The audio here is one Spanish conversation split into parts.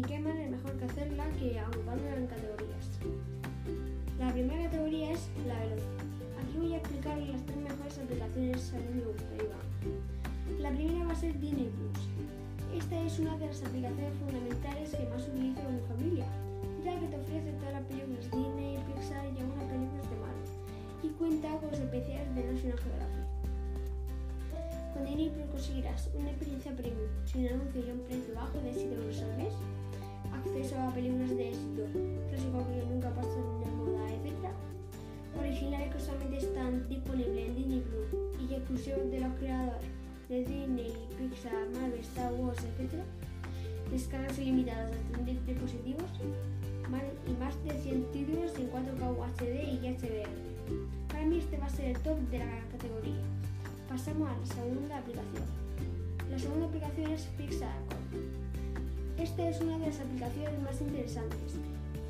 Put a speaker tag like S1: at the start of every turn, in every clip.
S1: ¿Y qué manera mejor que hacerla que agrupándola en categorías? La primera categoría es la velocidad. Aquí voy a explicar las tres mejores aplicaciones a mí me gusta, Iván. La primera va a ser Disney Plus. Esta es una de las aplicaciones fundamentales que más utilizo con mi familia, ya que te ofrece todas las películas Disney, Pixar y algunas películas de Marvel, y cuenta con los especiales de National Geographic. Con Disney Plus conseguirás una experiencia premium, sin anuncios y un precio bajo de 7 euros al mes, acceso a películas de éxito, clásicos que nunca pasan de moda, etc. Originales que solamente están disponibles en Disney Plus y exclusivos de los creadores de Disney, Pixar, Marvel, Star Wars, etc. Descargas ilimitadas hasta 10 dispositivos y más de 100 títulos en 4K UHD y HDR. Para mí este va a ser el top de la categoría. Pasamos a la segunda aplicación. La segunda aplicación es Pixar Esta es una de las aplicaciones más interesantes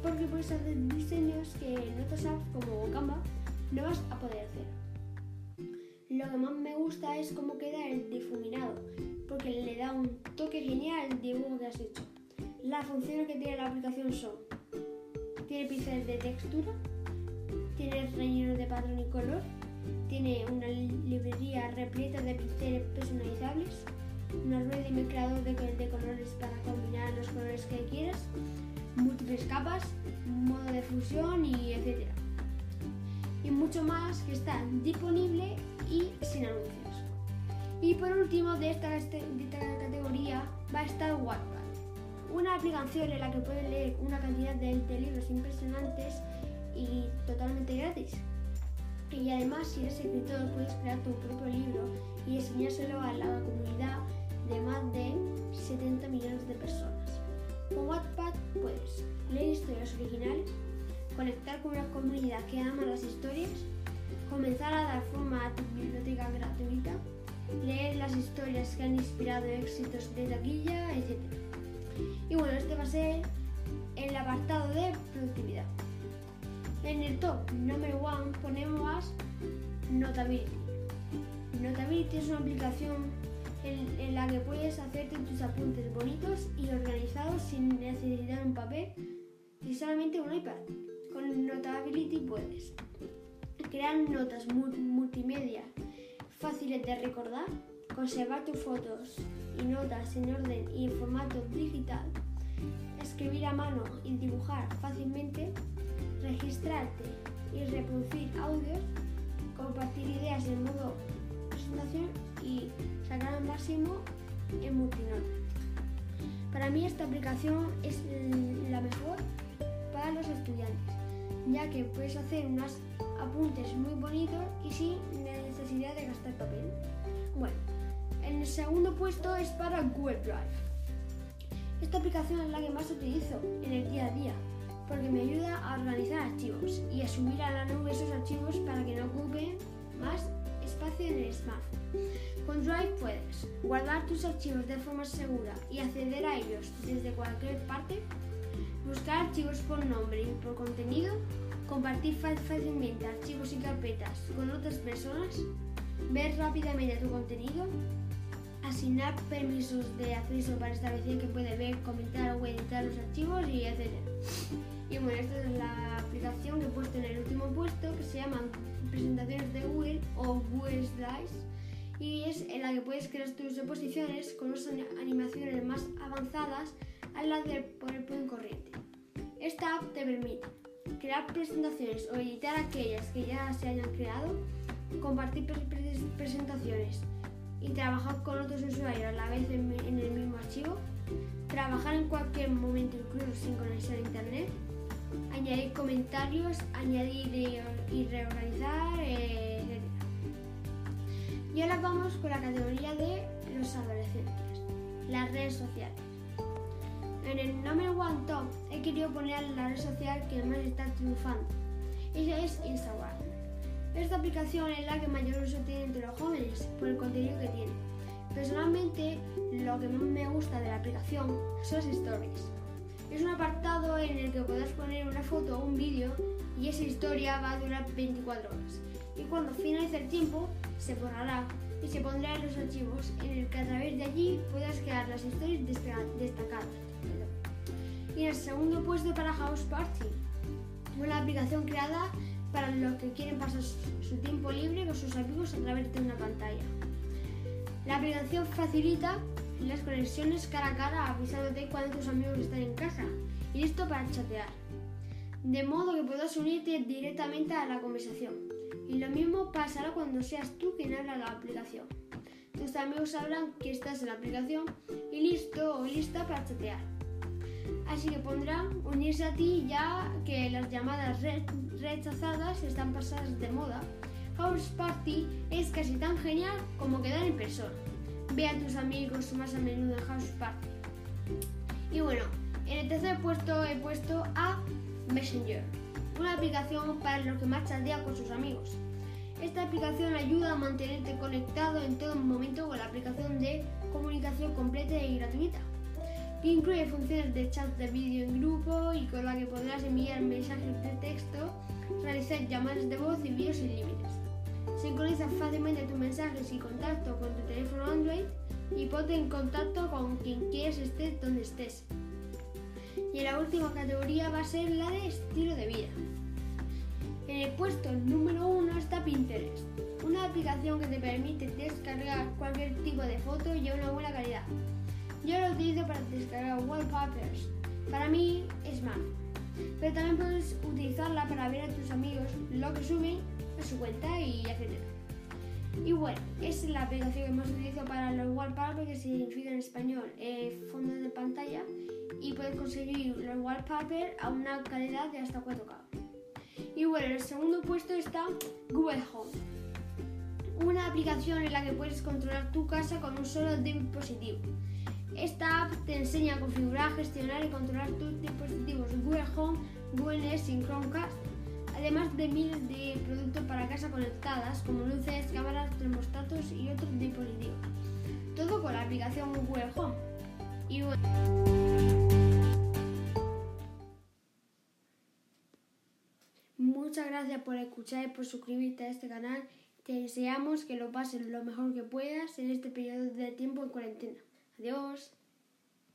S1: porque puedes hacer diseños que en otras apps como Canva no vas a poder hacer. Lo que más me gusta es cómo queda el difuminado, porque le da un toque genial al dibujo que has hecho. Las funciones que tiene la aplicación son, tiene pinceles de textura, tiene relleno de patrón y color, tiene una librería repleta de pinceles personalizables, y mezclador de, de colores para combinar los colores que quieras, múltiples capas, modo de fusión y etcétera y mucho más que está disponible y sin anuncios. Y por último de esta, este, de esta categoría va a estar Wattpad, una aplicación en la que puedes leer una cantidad de, de libros impresionantes y totalmente gratis. Y además, si eres escritor, puedes crear tu propio libro y enseñárselo a la comunidad de más de 70 millones de personas. Con Wattpad puedes leer historias originales, conectar con una comunidad que ama las historias, comenzar a dar forma a tu biblioteca gratuita, leer las historias que han inspirado éxitos de taquilla, etc. Y bueno, este va a ser el apartado de productividad. En el top número one ponemos Notability. Notability es una aplicación en, en, la que puedes hacerte tus apuntes bonitos y organizados sin necesitar un papel y solamente un iPad. Con Notability puedes crear notas multimedia fáciles de recordar, conservar tus fotos y notas en orden y en formato digital, escribir a mano y dibujar fácilmente, registrarte y reproducir audios, compartir ideas en modo presentación y sacar al máximo en. Para mí esta aplicación es la mejor para los estudiantes, ya que puedes hacer unos apuntes muy bonitos y sin necesidad de gastar papel. Bueno, en el segundo puesto es para Google Drive. Esta aplicación es la que más utilizo en el día a día porque me ayuda a organizar archivos y a subir a la nube esos archivos para que no ocupen más espacio en el smartphone. Con Drive puedes guardar tus archivos de forma segura y acceder a ellos desde cualquier parte, buscar archivos por nombre y por contenido, compartir fácilmente archivos y carpetas con otras personas, ver rápidamente tu contenido, asignar permisos de acceso para establecer que puede ver, comentar o editar los archivos y etc. Y bueno, esta es la aplicación que he puesto en el último puesto que se llama Presentaciones de Google o Google Slides y es en la que puedes crear tus exposiciones con unas animaciones más avanzadas al lado del PowerPoint corriente. Esta app te permite crear presentaciones o editar aquellas que ya se hayan creado, compartir presentaciones y trabajar con otros usuarios a la vez en, el mismo archivo, trabajar en cualquier momento incluso sin conexión a internet, añadir comentarios, añadir y, reorganizar, eh. Y ahora vamos con la categoría de los adolescentes, las redes sociales. En el number one top he querido poner la red social que más está triunfando. Ella es Instagram. Esta aplicación es la que mayor uso tiene entre los jóvenes por el contenido que tiene. Personalmente, lo que más me gusta de la aplicación son las stories. Es un apartado en el que podrás poner una foto o un vídeo y esa historia va a durar 24 horas. Y cuando finalice el tiempo, se borrará y se pondrá en los archivos en el que a través de allí puedas crear las historias destacadas. el segundo puesto para House Party, una aplicación creada para los que quieren pasar su tiempo libre con sus amigos a través de una pantalla. La aplicación facilita las conexiones cara a cara avisándote cuando tus amigos están en casa y listo para chatear. De modo que puedas unirte directamente a la conversación. Y lo mismo pasará cuando seas tú quien habla la aplicación. Tus amigos sabrán que estás en la aplicación y listo o lista para chatear. Así que pondrán unirse a ti ya que las llamadas rechazadas están pasadas de moda. House Party es casi tan genial como quedar en persona. Ve a tus amigos más a menudo en House Party. Y bueno, en el tercer puesto he puesto a Messenger, una aplicación para los que más chatean con sus amigos. Esta aplicación ayuda a mantenerte conectado en todo momento con la aplicación de comunicación completa y gratuita, que incluye funciones de chat de vídeo en grupo y con la que podrás enviar mensajes de texto, realizar llamadas de voz y vídeos sin límites. Sincroniza fácilmente tus mensajes y contacto con tu teléfono Android y ponte en contacto con quien quieres estés donde estés. Y la última categoría va a ser la de estilo de vida. En el puesto número uno está Pinterest, una aplicación que te permite descargar cualquier tipo de foto y a una buena calidad. Yo lo utilizo para descargar wallpapers. Para mí es más. Pero también puedes utilizarla para ver a tus amigos lo que suben a su cuenta y etc. Y bueno, es la aplicación que más utilizo para los wallpapers, que significa en español eh, fondo de pantalla, y puedes conseguir los wallpapers a una calidad de hasta 4K. Y bueno, en el segundo puesto está Google Home, una aplicación en la que puedes controlar tu casa con un solo dispositivo. Esta app te enseña a configurar, gestionar y controlar tus dispositivos Google Home, Google Nest y Chromecast, además de miles de productos para casa conectadas como luces, cámaras, termostatos y otros dispositivos. Todo con la aplicación Google Home. Y Muchas gracias por escuchar y por suscribirte a este canal. Te deseamos que lo pases lo mejor que puedas en este periodo de tiempo en cuarentena. Adiós.